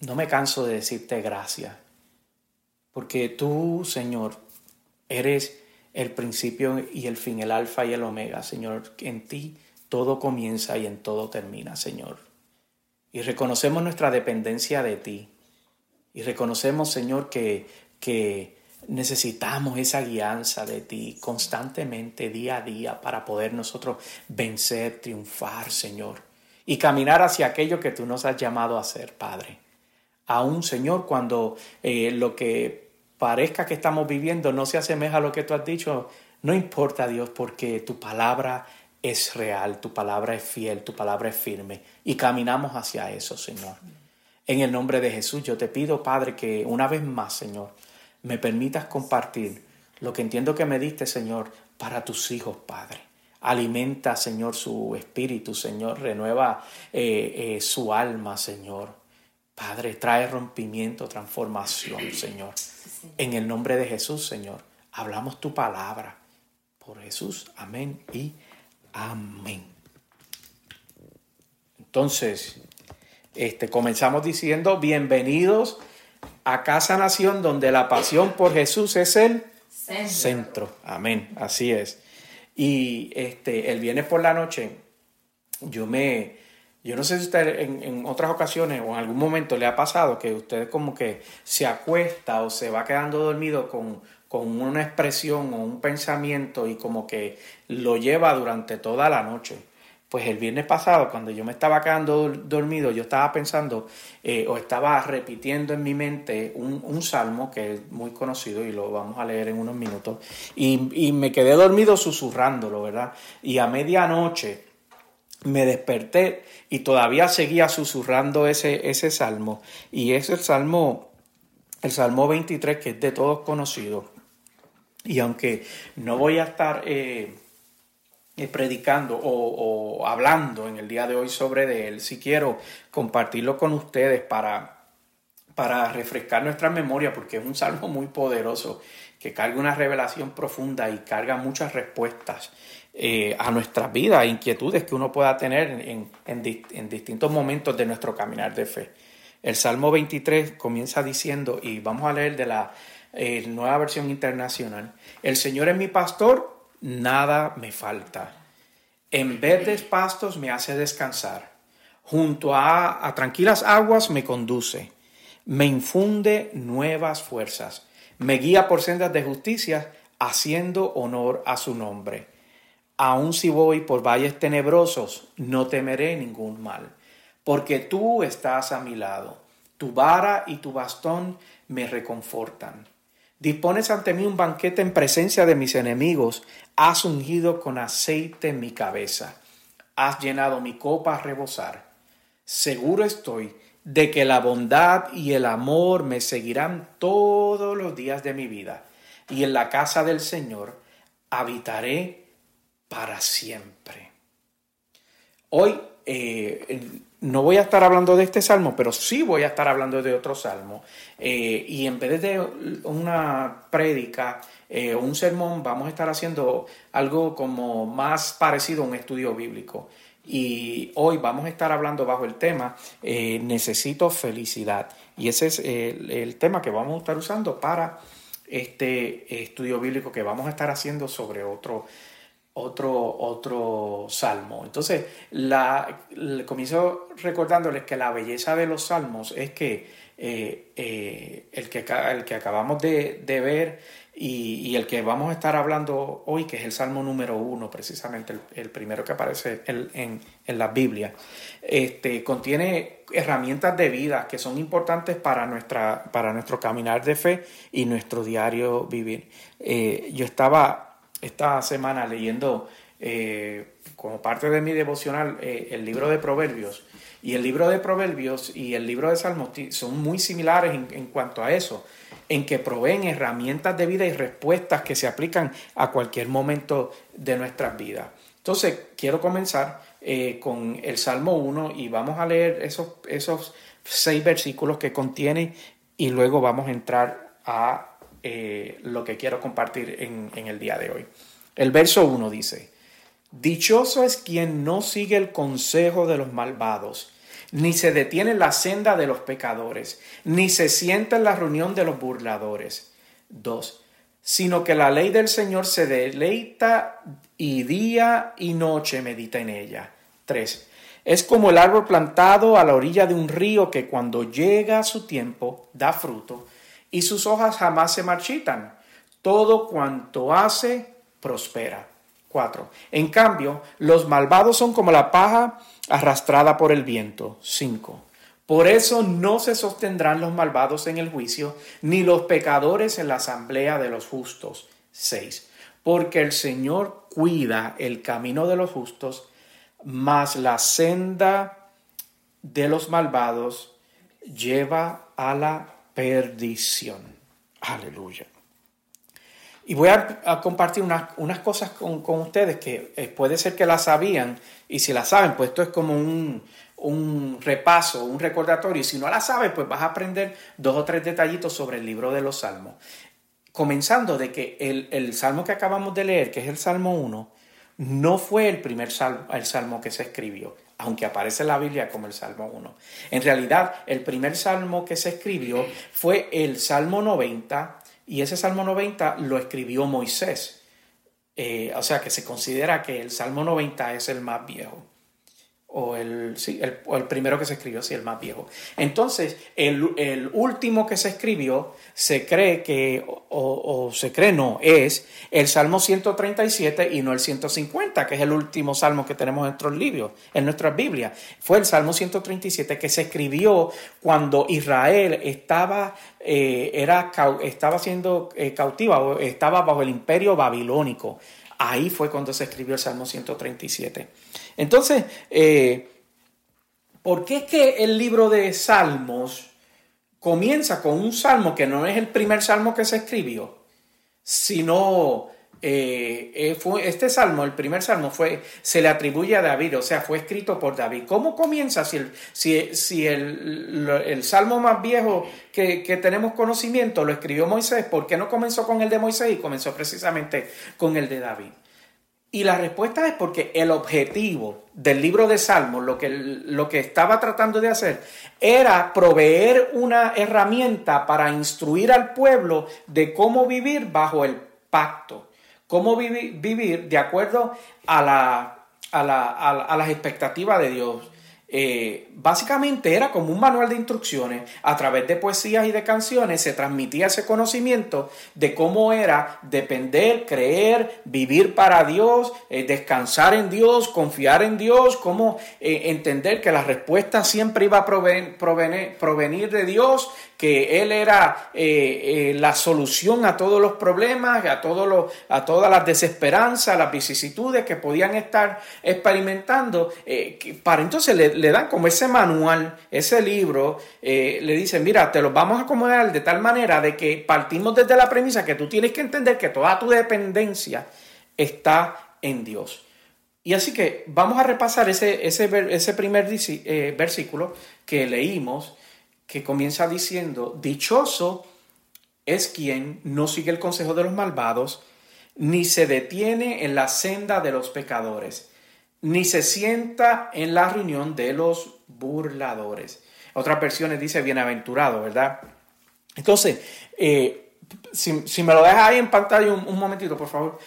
No me canso de decirte gracias, porque tú, Señor, eres el principio y el fin, el alfa y el omega, Señor. En ti todo comienza y en todo termina, Señor. Y reconocemos nuestra dependencia de ti. Y reconocemos, Señor, que, que necesitamos esa guianza de ti constantemente, día a día, para poder nosotros vencer, triunfar, Señor. Y caminar hacia aquello que tú nos has llamado a hacer, Padre. Aún, Señor, cuando eh, lo que parezca que estamos viviendo no se asemeja a lo que tú has dicho, no importa, Dios, porque tu palabra es real, tu palabra es fiel, tu palabra es firme y caminamos hacia eso, Señor. En el nombre de Jesús yo te pido, Padre, que una vez más, Señor, me permitas compartir lo que entiendo que me diste, Señor, para tus hijos, Padre. Alimenta, Señor, su espíritu, Señor. Renueva eh, eh, su alma, Señor. Padre, trae rompimiento, transformación, Señor. En el nombre de Jesús, Señor, hablamos tu palabra. Por Jesús, amén y Amén. Entonces, este, comenzamos diciendo, bienvenidos a Casa Nación, donde la pasión por Jesús es el centro. Amén, así es. Y este, el viernes por la noche, yo me, yo no sé si usted en, en, otras ocasiones o en algún momento le ha pasado que usted como que se acuesta o se va quedando dormido con, con una expresión o un pensamiento y como que lo lleva durante toda la noche. Pues el viernes pasado, cuando yo me estaba quedando dormido, yo estaba pensando eh, o estaba repitiendo en mi mente un, salmo que es muy conocido y lo vamos a leer en unos minutos. Y, y me quedé dormido susurrándolo, ¿verdad? Y a medianoche me desperté y todavía seguía susurrando ese, ese salmo. Y es el salmo, el salmo 23, que es de todos conocido. Y aunque no voy a estar eh, eh, predicando o, hablando en el día de hoy sobre él, sí quiero compartirlo con ustedes para, para refrescar nuestra memoria, porque es un salmo muy poderoso que carga una revelación profunda y carga muchas respuestas eh, a nuestras vidas, inquietudes que uno pueda tener en, en distintos momentos de nuestro caminar de fe. El Salmo 23 comienza diciendo, y vamos a leer de la eh, nueva versión internacional. El Señor es mi pastor, nada me falta. En verdes pastos me hace descansar. Junto a, a tranquilas aguas me conduce. Me infunde nuevas fuerzas. Me guía por sendas de justicia, haciendo honor a su nombre. Aun si voy por valles tenebrosos, no temeré ningún mal, porque tú estás a mi lado. Tu vara y tu bastón me reconfortan. Dispones ante mí un banquete en presencia de mis enemigos. Has ungido con aceite mi cabeza. Has llenado mi copa a rebosar. Seguro estoy de que la bondad y el amor me seguirán todos los días de mi vida. Y en la casa del Señor habitaré para siempre. Hoy eh, no voy a estar hablando de este salmo, pero sí voy a estar hablando de otro salmo. Eh, y en vez de una prédica eh, un sermón, vamos a estar haciendo algo como más parecido a un estudio bíblico. Y hoy vamos a estar hablando bajo el tema eh, Necesito felicidad. Y ese es el tema que vamos a estar usando para este estudio bíblico que vamos a estar haciendo sobre otro otro, otro salmo. Entonces, la, comienzo recordándoles que la belleza de los salmos es que eh, eh, el, que el que acabamos de, ver y, el que vamos a estar hablando hoy, que es el salmo número uno, precisamente el, primero que aparece en, en, la Biblia, este, contiene herramientas de vida que son importantes para, nuestra, para nuestro caminar de fe y nuestro diario vivir. Eh, yo estaba esta semana leyendo eh, como parte de mi devocional eh, el libro de Proverbios. Y el libro de Proverbios y el libro de Salmos son muy similares en, cuanto a eso, en que proveen herramientas de vida y respuestas que se aplican a cualquier momento de nuestras vidas. Entonces, quiero comenzar eh, con el Salmo 1 y vamos a leer esos, esos seis versículos que contiene y luego vamos a entrar a eh, lo que quiero compartir en, el día de hoy. El verso 1 dice, Dichoso es quien no sigue el consejo de los malvados, ni se detiene en la senda de los pecadores, ni se sienta en la reunión de los burladores. 2. Sino que la ley del Señor se deleita y día y noche medita en ella. 3. Es como el árbol plantado a la orilla de un río que cuando llega su tiempo da fruto y sus hojas jamás se marchitan. Todo cuanto hace prospera. 4. En cambio, los malvados son como la paja arrastrada por el viento. 5. Por eso no se sostendrán los malvados en el juicio, ni los pecadores en la asamblea de los justos. 6. Porque el Señor cuida el camino de los justos, mas la senda de los malvados lleva a la perdición. Aleluya. Y voy a, compartir unas, cosas con, ustedes que eh, puede ser que las sabían y si las saben, pues esto es como un, repaso, un recordatorio. Y si no las sabes, pues vas a aprender dos o tres detallitos sobre el libro de los salmos. Comenzando de que el, salmo que acabamos de leer, que es el Salmo 1, no fue el primer salmo, el salmo que se escribió, aunque aparece en la Biblia como el Salmo 1. En realidad, el primer salmo que se escribió fue el Salmo 90 y ese Salmo 90 lo escribió Moisés. Eh, o sea que se considera que el Salmo 90 es el más viejo o el, sí, el, el, primero que se escribió, sí, el más viejo. Entonces, el, el último que se escribió, se cree que, o, o, se cree no, es el Salmo 137 y no el 150, que es el último salmo que tenemos en nuestros libros, en nuestras Biblias. Fue el Salmo 137 que se escribió cuando Israel estaba, eh, era, estaba siendo eh, cautiva o estaba bajo el imperio babilónico. Ahí fue cuando se escribió el Salmo 137. Entonces, eh, ¿por qué es que el libro de Salmos comienza con un salmo que no es el primer salmo que se escribió, sino eh, eh, este salmo, el primer salmo, fue, se le atribuye a David, o sea, fue escrito por David. ¿Cómo comienza si el, si el, el salmo más viejo que, que, tenemos conocimiento lo escribió Moisés? ¿Por qué no comenzó con el de Moisés y comenzó precisamente con el de David? Y la respuesta es porque el objetivo del libro de Salmos, lo que, lo que estaba tratando de hacer, era proveer una herramienta para instruir al pueblo de cómo vivir bajo el pacto, cómo vivir, de acuerdo a, la, a, la, a las expectativas de Dios. Eh, básicamente era como un manual de instrucciones. A través de poesías y de canciones se transmitía ese conocimiento de cómo era depender, creer, vivir para Dios, eh, descansar en Dios, confiar en Dios, cómo eh, entender que la respuesta siempre iba a provenir de Dios que Él era la solución a todos los problemas, a, todos a todas las desesperanzas, las vicisitudes que podían estar experimentando. Para entonces le, dan como ese manual, ese libro, le dicen, mira, te lo vamos a acomodar de tal manera de que partimos desde la premisa que tú tienes que entender que toda tu dependencia está en Dios. Y así que vamos a repasar ese, ese, ese primer versículo que leímos que comienza diciendo, dichoso es quien no sigue el consejo de los malvados, ni se detiene en la senda de los pecadores, ni se sienta en la reunión de los burladores. Otras versiones dice bienaventurado, ¿verdad? Entonces, eh, si, me lo dejas ahí en pantalla un, momentito, por favor.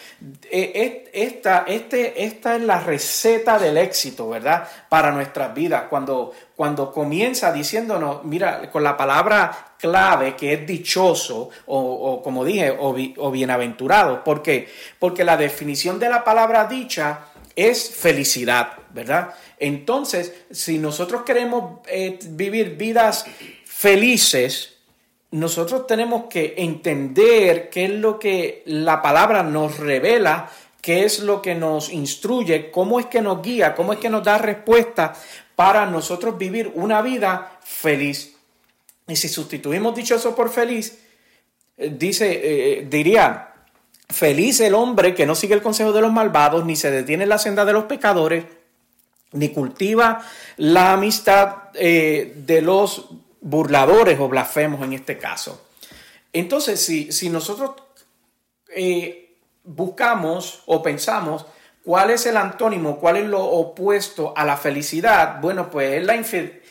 Eh, esta, este, esta es la receta del éxito, ¿verdad? Para nuestras vidas. Cuando, cuando comienza diciéndonos, mira, con la palabra clave que es dichoso, o, como dije, o, bienaventurado. ¿Por qué? Porque la definición de la palabra dicha es felicidad, ¿verdad? Entonces, si nosotros queremos eh, vivir vidas felices, nosotros tenemos que entender qué es lo que la palabra nos revela qué es lo que nos instruye, cómo es que nos guía, cómo es que nos da respuesta para nosotros vivir una vida feliz. Y si sustituimos dichoso por feliz, eh, dice, eh, diría, feliz el hombre que no sigue el consejo de los malvados, ni se detiene en la senda de los pecadores, ni cultiva la amistad eh, de los burladores o blasfemos en este caso. Entonces, si, si nosotros buscamos o pensamos cuál es el antónimo, cuál es lo opuesto a la felicidad, bueno, pues es la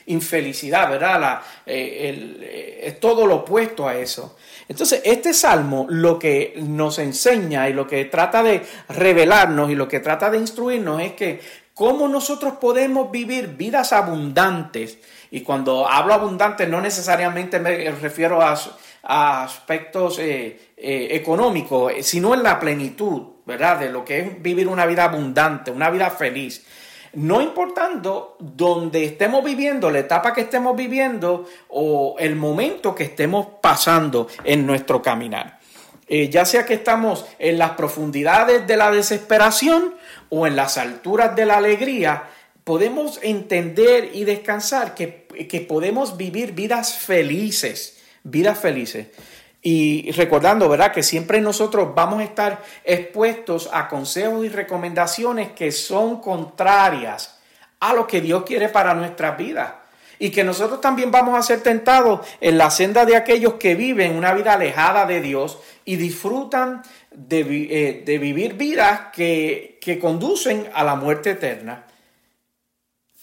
infelicidad, ¿verdad? Eh, eh, es todo lo opuesto a eso. Entonces, este salmo lo que nos enseña y lo que trata de revelarnos y lo que trata de instruirnos es que cómo nosotros podemos vivir vidas abundantes. Y cuando hablo abundante no necesariamente me refiero a, aspectos eh, eh, económicos, sino en la plenitud, ¿verdad? De lo que es vivir una vida abundante, una vida feliz. No importando dónde estemos viviendo, la etapa que estemos viviendo o el momento que estemos pasando en nuestro caminar. Eh, ya sea que estamos en las profundidades de la desesperación o en las alturas de la alegría, podemos entender y descansar que, que podemos vivir vidas felices, vidas felices. Y recordando, ¿verdad? Que siempre nosotros vamos a estar expuestos a consejos y recomendaciones que son contrarias a lo que Dios quiere para nuestras vidas. Y que nosotros también vamos a ser tentados en la senda de aquellos que viven una vida alejada de Dios y disfrutan de, eh, vivir vidas que, que conducen a la muerte eterna.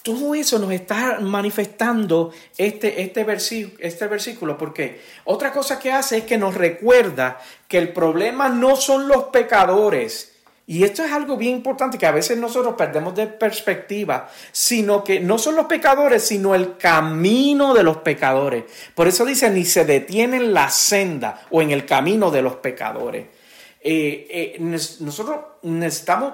Todo eso nos está manifestando este, este, versículo, este versículo, porque otra cosa que hace es que nos recuerda que el problema no son los pecadores, y esto es algo bien importante que a veces nosotros perdemos de perspectiva, sino que no son los pecadores, sino el camino de los pecadores. Por eso dice, ni se detiene en la senda o en el camino de los pecadores. Eh, eh, nosotros necesitamos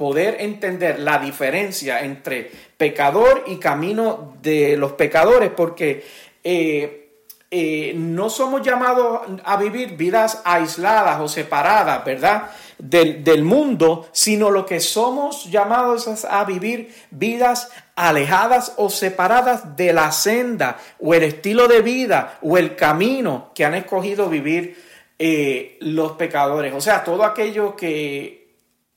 poder entender la diferencia entre pecador y camino de los pecadores, porque eh, eh, no somos llamados a vivir vidas aisladas o separadas, ¿verdad? Del, del, mundo, sino lo que somos llamados es a vivir vidas alejadas o separadas de la senda o el estilo de vida o el camino que han escogido vivir eh, los pecadores. O sea, todo aquello que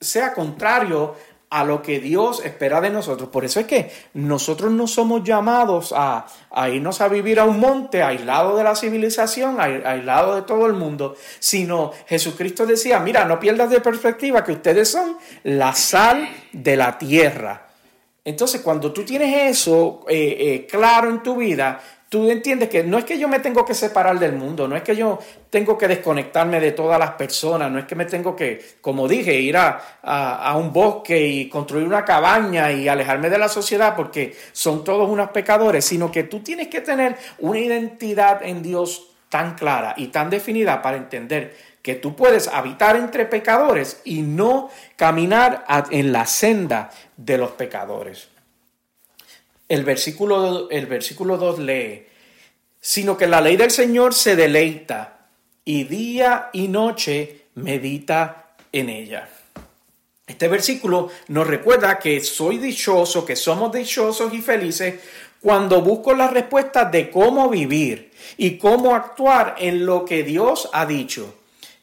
sea contrario a lo que Dios espera de nosotros. Por eso es que nosotros no somos llamados a, irnos a vivir a un monte aislado de la civilización, aislado de todo el mundo, sino Jesucristo decía, mira, no pierdas de perspectiva que ustedes son la sal de la tierra. Entonces, cuando tú tienes eso eh, eh, claro en tu vida, tú entiendes que no es que yo me tengo que separar del mundo, no es que yo tengo que desconectarme de todas las personas, no es que me tengo que, como dije, ir a, un bosque y construir una cabaña y alejarme de la sociedad porque son todos unos pecadores, sino que tú tienes que tener una identidad en Dios tan clara y tan definida para entender que tú puedes habitar entre pecadores y no caminar en la senda de los pecadores. El versículo, el versículo 2 lee, sino que la ley del Señor se deleita y día y noche medita en ella. Este versículo nos recuerda que soy dichoso, que somos dichosos y felices cuando busco la respuesta de cómo vivir y cómo actuar en lo que Dios ha dicho.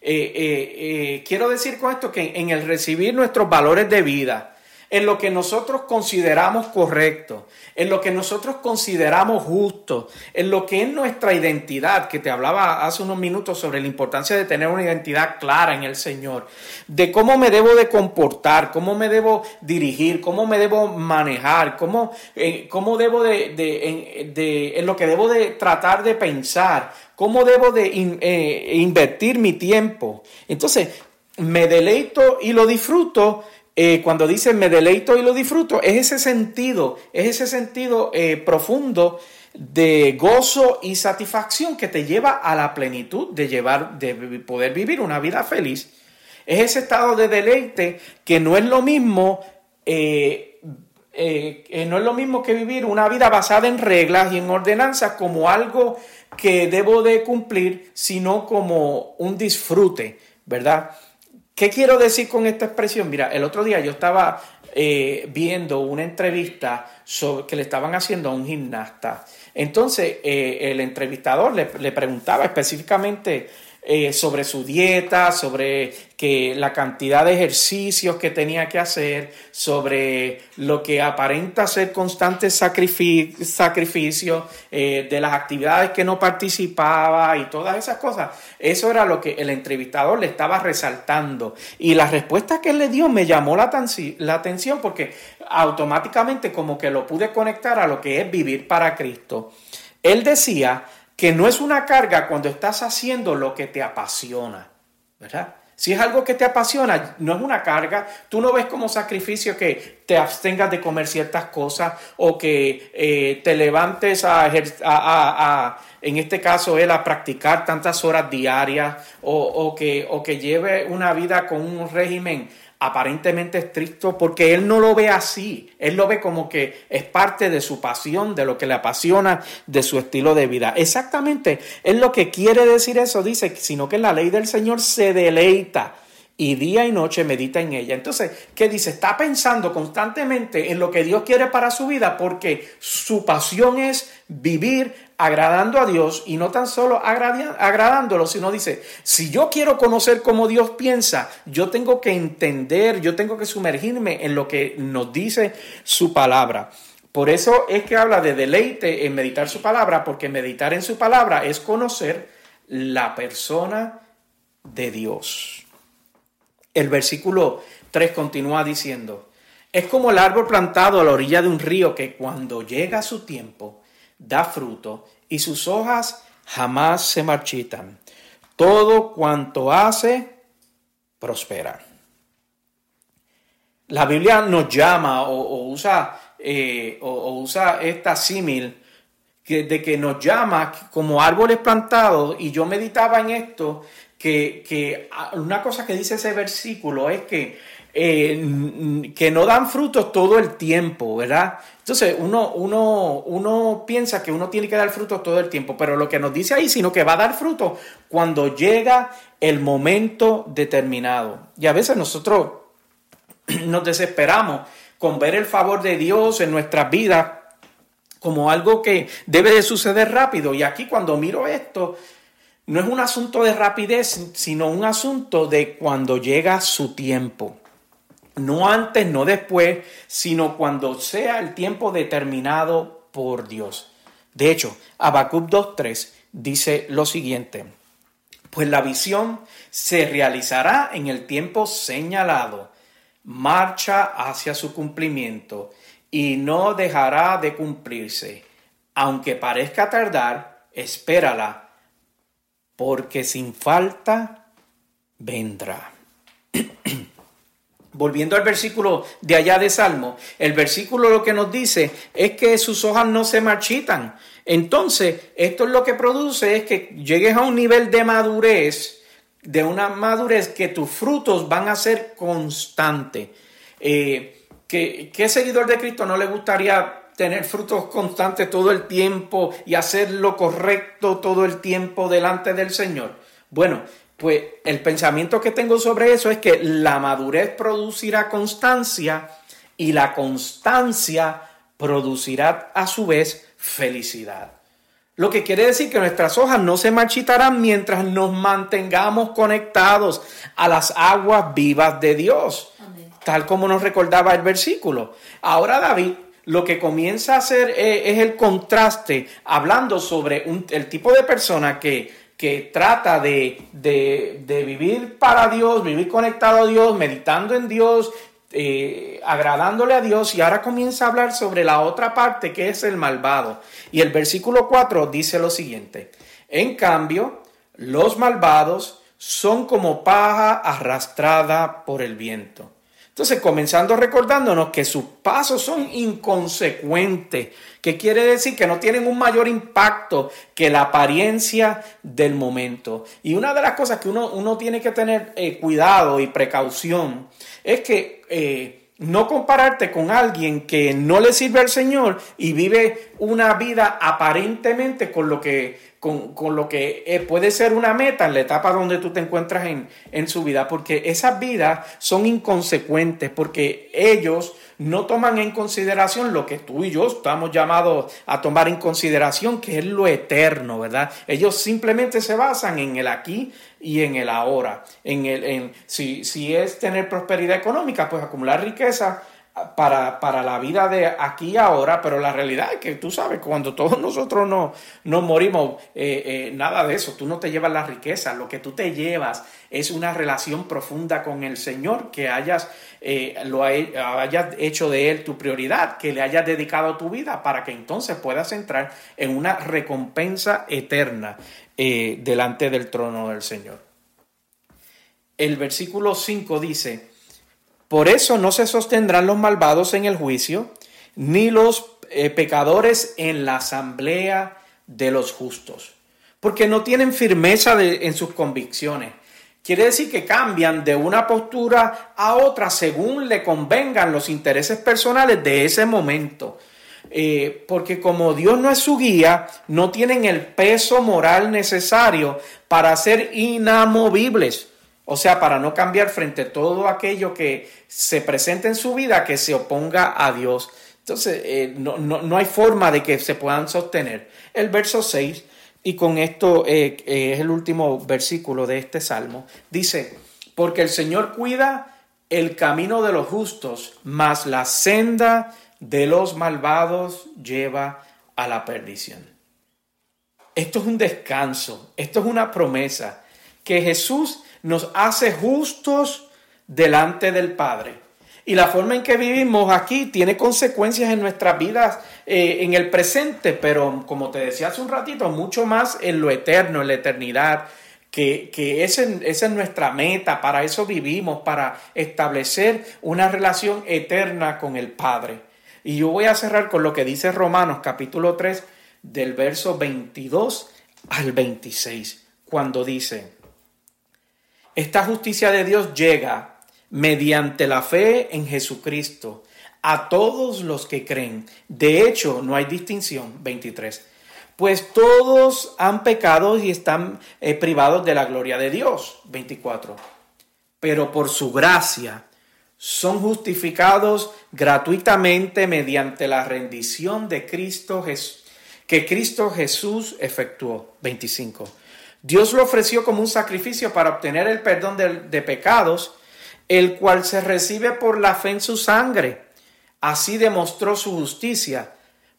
Eh, eh, eh, quiero decir con esto que en el recibir nuestros valores de vida, en lo que nosotros consideramos correcto, en lo que nosotros consideramos justo, en lo que es nuestra identidad, que te hablaba hace unos minutos sobre la importancia de tener una identidad clara en el Señor, de cómo me debo de comportar, cómo me debo dirigir, cómo me debo manejar, cómo, eh, cómo debo de, en, lo que debo de tratar de pensar, cómo debo de eh, invertir mi tiempo. Entonces, me deleito y lo disfruto eh, cuando dice me deleito y lo disfruto, es ese sentido, es ese sentido eh, profundo de gozo y satisfacción que te lleva a la plenitud de llevar, de poder vivir una vida feliz. Es ese estado de deleite que no es lo mismo, eh, no es lo mismo que vivir una vida basada en reglas y en ordenanzas como algo que debo de cumplir, sino como un disfrute, ¿verdad? ¿Qué quiero decir con esta expresión? Mira, el otro día yo estaba eh, viendo una entrevista que le estaban haciendo a un gimnasta. Entonces, eh, el entrevistador le preguntaba específicamente eh, sobre su dieta, sobre que la cantidad de ejercicios que tenía que hacer, sobre lo que aparenta ser constante sacrificio, eh, de las actividades que no participaba y todas esas cosas. Eso era lo que el entrevistador le estaba resaltando. Y la respuesta que él le dio me llamó la, la atención porque automáticamente como que lo pude conectar a lo que es vivir para Cristo. Él decía que no es una carga cuando estás haciendo lo que te apasiona, ¿verdad? Si es algo que te apasiona, no es una carga. Tú no ves como sacrificio que te abstengas de comer ciertas cosas o que eh, te levantes a, en este caso, él a practicar tantas horas diarias o, o, que, o que lleve una vida con un régimen aparentemente estricto, porque él no lo ve así, él lo ve como que es parte de su pasión, de lo que le apasiona, de su estilo de vida. Exactamente, es lo que quiere decir eso, dice, sino que la ley del Señor se deleita y día y noche medita en ella. Entonces, ¿qué dice? Está pensando constantemente en lo que Dios quiere para su vida porque su pasión es vivir agradando a Dios y no tan solo agradándolo, sino dice, si yo quiero conocer cómo Dios piensa, yo tengo que entender, yo tengo que sumergirme en lo que nos dice su palabra. Por eso es que habla de deleite en meditar su palabra, porque meditar en su palabra es conocer la persona de Dios. El versículo 3 continúa diciendo, es como el árbol plantado a la orilla de un río que cuando llega su tiempo da fruto y sus hojas jamás se marchitan. Todo cuanto hace, prospera. La Biblia nos llama o, usa, eh, o, usa esta símil de que nos llama como árboles plantados y yo meditaba en esto que, ah, una cosa que dice ese versículo es que, eh, que no dan frutos todo el tiempo, ¿verdad? Entonces uno, uno, uno piensa que uno tiene que dar frutos todo el tiempo, pero lo que nos dice ahí, sino que va a dar frutos cuando llega el momento determinado. Y a veces nosotros nos desesperamos con ver el favor de Dios en nuestras vidas como algo que debe de suceder rápido. Y aquí cuando miro esto, no es un asunto de rapidez, sino un asunto de cuando llega su tiempo. No antes, no después, sino cuando sea el tiempo determinado por Dios. De hecho, Habacuc 2.3 dice lo siguiente, pues la visión se realizará en el tiempo señalado, marcha hacia su cumplimiento y no dejará de cumplirse. Aunque parezca tardar, espérala porque sin falta vendrá. Volviendo al versículo de allá de Salmo, el versículo lo que nos dice es que sus hojas no se marchitan. Entonces, esto es lo que produce es que llegues a un nivel de madurez, de una madurez que tus frutos van a ser constantes. Eh, ¿Qué seguidor de Cristo no le gustaría tener frutos constantes todo el tiempo y hacer lo correcto todo el tiempo delante del Señor? Bueno, pues el pensamiento que tengo sobre eso es que la madurez producirá constancia y la constancia producirá a su vez felicidad. Lo que quiere decir que nuestras hojas no se marchitarán mientras nos mantengamos conectados a las aguas vivas de Dios, tal como nos recordaba el versículo. Ahora David lo que comienza a hacer eh, es, el contraste, hablando sobre el tipo de persona que, que trata de, vivir para Dios, vivir conectado a Dios, meditando en Dios, eh, agradándole a Dios, y ahora comienza a hablar sobre la otra parte que es el malvado. Y el versículo 4 dice lo siguiente, en cambio, los malvados son como paja arrastrada por el viento. Entonces, comenzando recordándonos que sus pasos son inconsecuentes, que quiere decir que no tienen un mayor impacto que la apariencia del momento. Y una de las cosas que uno, uno tiene que tener eh, cuidado y precaución es que eh, no compararte con alguien que no le sirve al Señor y vive una vida aparentemente con lo que con, lo que eh, puede ser una meta en la etapa donde tú te encuentras en, en su vida, porque esas vidas son inconsecuentes, porque ellos no toman en consideración lo que tú y yo estamos llamados a tomar en consideración, que es lo eterno, ¿verdad? Ellos simplemente se basan en el aquí y en el ahora. En el, en, si, si es tener prosperidad económica, pues acumular riqueza para, para, la vida de aquí y ahora, pero la realidad es que tú sabes, cuando todos nosotros nos, nos morimos, eh, eh, nada de eso, tú no te llevas la riqueza, lo que tú te llevas es una relación profunda con el Señor, que hayas, eh, lo hayas hecho de Él tu prioridad, que le hayas dedicado tu vida para que entonces puedas entrar en una recompensa eterna delante del trono del Señor. El versículo 5 dice, por eso no se sostendrán los malvados en el juicio, ni los eh, pecadores en la asamblea de los justos, porque no tienen firmeza en sus convicciones. Quiere decir que cambian de una postura a otra según le convengan los intereses personales de ese momento. Eh, porque como Dios no es su guía, no tienen el peso moral necesario para ser inamovibles. O sea, para no cambiar frente a todo aquello que se presenta en su vida que se oponga a Dios. Entonces, eh, no, hay forma de que se puedan sostener. El verso 6, y con esto eh, eh, es el último versículo de este salmo, dice, porque el Señor cuida el camino de los justos, mas la senda de los malvados lleva a la perdición. Esto es un descanso, esto es una promesa que Jesús nos hace justos delante del Padre. Y la forma en que vivimos aquí tiene consecuencias en nuestras vidas eh, en el presente, pero como te decía hace un ratito, mucho más en lo eterno, en la eternidad, que, que esa es nuestra meta, para eso vivimos, para establecer una relación eterna con el Padre. Y yo voy a cerrar con lo que dice Romanos capítulo 3 del verso 22 al 26, cuando dice, esta justicia de Dios llega mediante la fe en Jesucristo a todos los que creen. De hecho, no hay distinción. 23. Pues todos han pecado y están eh, privados de la gloria de Dios. 24. Pero por su gracia son justificados gratuitamente mediante la rendición de Cristo que Cristo Jesús efectuó. 25 Dios lo ofreció como un sacrificio para obtener el perdón de, pecados, el cual se recibe por la fe en su sangre. Así demostró su justicia,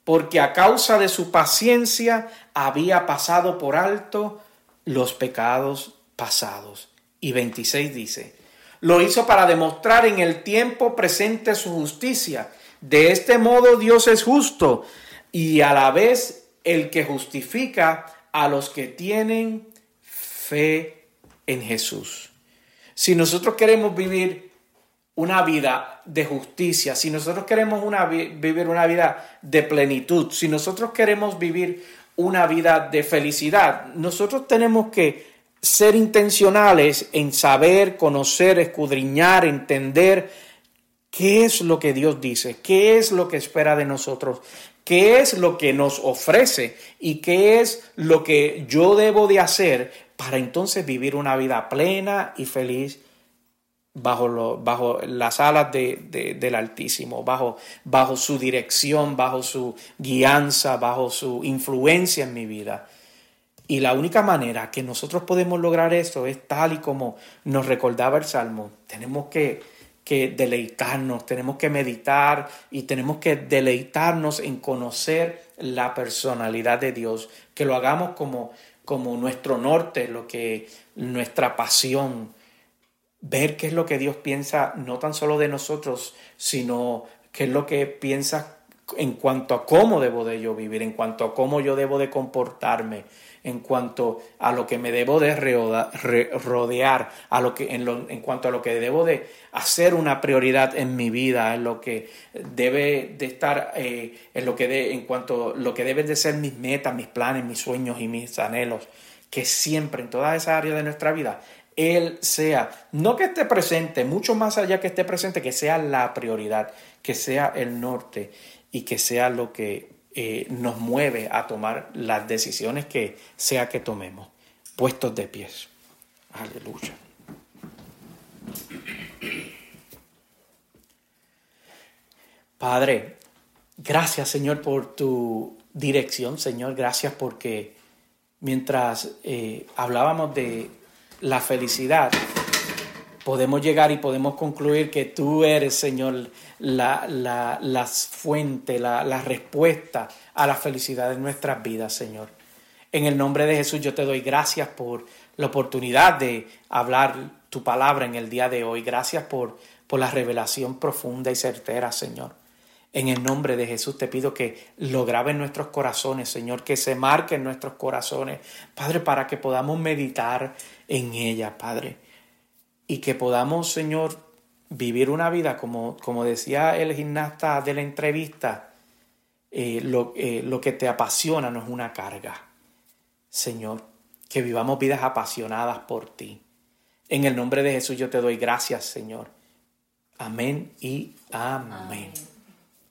porque a causa de su paciencia había pasado por alto los pecados pasados. Y 26 dice, lo hizo para demostrar en el tiempo presente su justicia. De este modo Dios es justo y a la vez el que justifica a los que tienen fe en Jesús. Si nosotros queremos vivir una vida de justicia, si nosotros queremos vivir una vida de plenitud, si nosotros queremos vivir una vida de felicidad, nosotros tenemos que ser intencionales en saber, conocer, escudriñar, entender qué es lo que Dios dice, qué es lo que espera de nosotros, qué es lo que nos ofrece y qué es lo que yo debo de hacer para entonces vivir una vida plena y feliz bajo, las alas del Altísimo, bajo, su dirección, bajo su guianza, bajo su influencia en mi vida. Y la única manera que nosotros podemos lograr eso es tal y como nos recordaba el Salmo. Tenemos que deleitarnos, tenemos que meditar y tenemos que deleitarnos en conocer la personalidad de Dios, que lo hagamos como como nuestro norte, lo que nuestra pasión, ver qué es lo que Dios piensa no tan solo de nosotros, sino qué es lo que piensa en cuanto a cómo debo de yo vivir, en cuanto a cómo yo debo de comportarme, en cuanto a lo que me debo de rodear, a lo que, en, en, cuanto a lo que debo de hacer una prioridad en mi vida, en lo que debe de estar, eh, en lo que de, en cuanto a lo que deben de ser mis metas, mis planes, mis sueños y mis anhelos, que siempre en todas esas áreas de nuestra vida Él sea, no que esté presente, mucho más allá que esté presente, que sea la prioridad, que sea el norte y que sea lo que eh, nos mueve a tomar las decisiones que sea que tomemos, puestos de pies. Aleluya. Padre, gracias Señor por tu dirección, Señor, gracias porque mientras eh, hablábamos de la felicidad, podemos llegar y podemos concluir que tú eres, Señor, la, la, fuente, la, la respuesta a la felicidad de nuestras vidas, Señor. En el nombre de Jesús yo te doy gracias por la oportunidad de hablar tu palabra en el día de hoy. Gracias por, por la revelación profunda y certera, Señor. En el nombre de Jesús te pido que lo grabe en nuestros corazones, Señor, que se marque en nuestros corazones, Padre, para que podamos meditar en ella, Padre. Y que podamos, Señor, vivir una vida, como, como decía el gimnasta de la entrevista, eh, lo, eh, lo que te apasiona no es una carga, Señor, que vivamos vidas apasionadas por ti. En el nombre de Jesús yo te doy gracias, Señor. Amén y amén.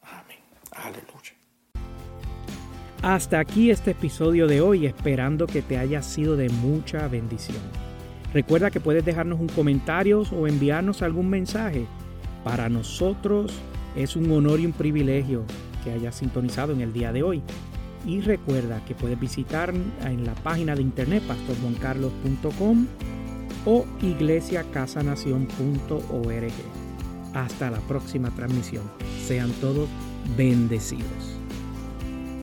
Amén. Aleluya. Hasta aquí este episodio de hoy, esperando que te haya sido de mucha bendición. Recuerda que puedes dejarnos un comentario o enviarnos algún mensaje. Para nosotros es un honor y un privilegio que hayas sintonizado en el día de hoy. Y recuerda que puedes visitar en la página de internet pastorjuancarlos.com o iglesiacasanación.org. Hasta la próxima transmisión. Sean todos bendecidos.